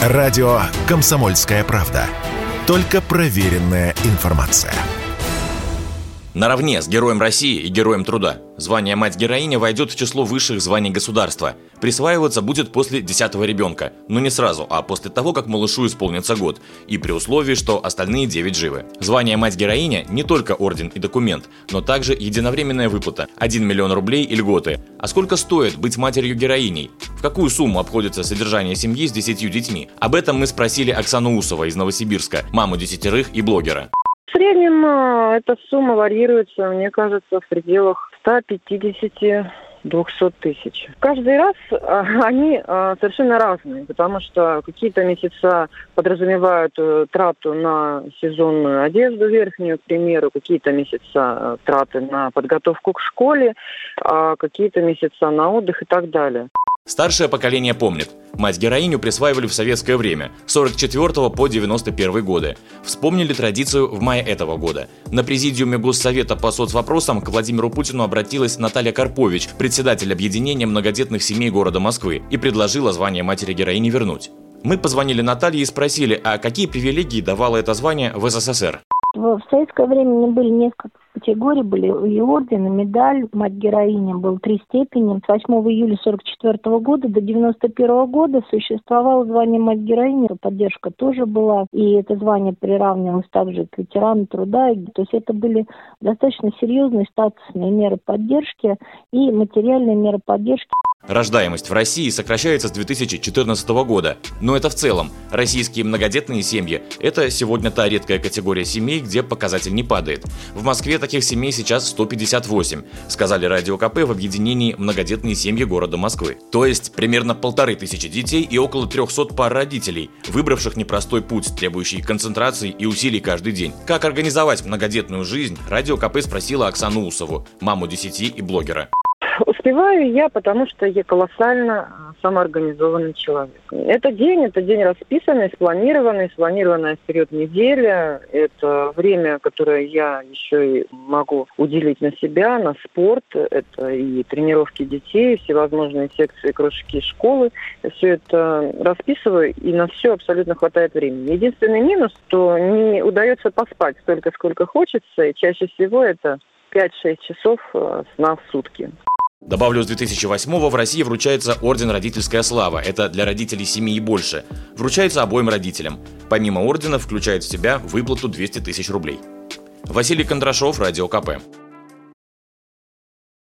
Радио «Комсомольская правда». Только проверенная информация. Наравне с Героем России и Героем Труда. Звание «Мать-героиня» войдет в число высших званий государства. Присваиваться будет после десятого ребенка. Но не сразу, а после того, как малышу исполнится год. И при условии, что остальные девять живы. Звание «Мать-героиня» не только орден и документ, но также единовременная выплата – 1 миллион рублей и льготы. А сколько стоит быть матерью-героиней? В какую сумму обходится содержание семьи с десятью детьми? Об этом мы спросили Оксану Усова из Новосибирска, маму десятерых и блогера. В среднем э, эта сумма варьируется, мне кажется, в пределах 150 200 тысяч. Каждый раз а, они а, совершенно разные, потому что какие-то месяца подразумевают трату на сезонную одежду верхнюю, к примеру, какие-то месяца траты на подготовку к школе, а какие-то месяца на отдых и так далее. Старшее поколение помнит. Мать-героиню присваивали в советское время, с 44 по 91 годы. Вспомнили традицию в мае этого года. На президиуме Госсовета по соцвопросам к Владимиру Путину обратилась Наталья Карпович, председатель объединения многодетных семей города Москвы, и предложила звание матери-героини вернуть. Мы позвонили Наталье и спросили, а какие привилегии давало это звание в СССР? В советское время были несколько категорий, были и орден, и медаль. Мать-героиня был три степени. С 8 июля 1944 года до 1991 года существовало звание мать-героини. Поддержка тоже была. И это звание приравнивалось также к ветерану труда. То есть это были достаточно серьезные статусные меры поддержки и материальные меры поддержки. Рождаемость в России сокращается с 2014 года, но это в целом. Российские многодетные семьи – это сегодня та редкая категория семей, где показатель не падает. В Москве таких семей сейчас 158, сказали Радио КП в объединении «Многодетные семьи города Москвы». То есть примерно полторы тысячи детей и около 300 пар родителей, выбравших непростой путь, требующий концентрации и усилий каждый день. Как организовать многодетную жизнь, Радио КП спросила Оксану Усову, маму десяти и блогера. Успеваю я, потому что я колоссально а, самоорганизованный человек. Это день, это день расписанный, спланированный, спланированная вперед неделя. Это время, которое я еще и могу уделить на себя, на спорт. Это и тренировки детей, всевозможные секции, кружки, школы. Я все это расписываю, и на все абсолютно хватает времени. Единственный минус, что не удается поспать столько, сколько хочется, и чаще всего это 5-6 часов а, сна в сутки. Добавлю, с 2008 в России вручается Орден Родительская Слава. Это для родителей семьи и больше. Вручается обоим родителям. Помимо ордена, включает в себя выплату 200 тысяч рублей. Василий Кондрашов, Радио КП.